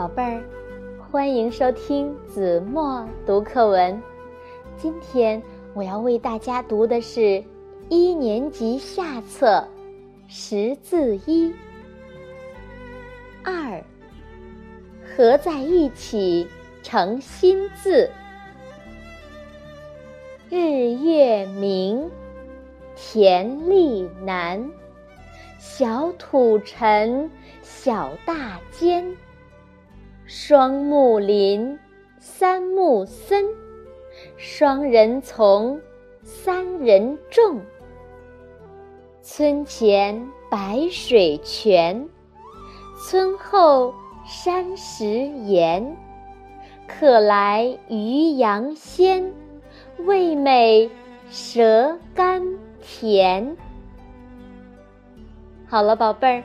宝贝儿，欢迎收听子墨读课文。今天我要为大家读的是一年级下册识字一二，合在一起成新字。日月明，田力难，小土沉，小大尖。双木林，三木森，双人从，三人众。村前白水泉，村后山石岩。客来渔阳鲜，味美舌甘甜。好了，宝贝儿，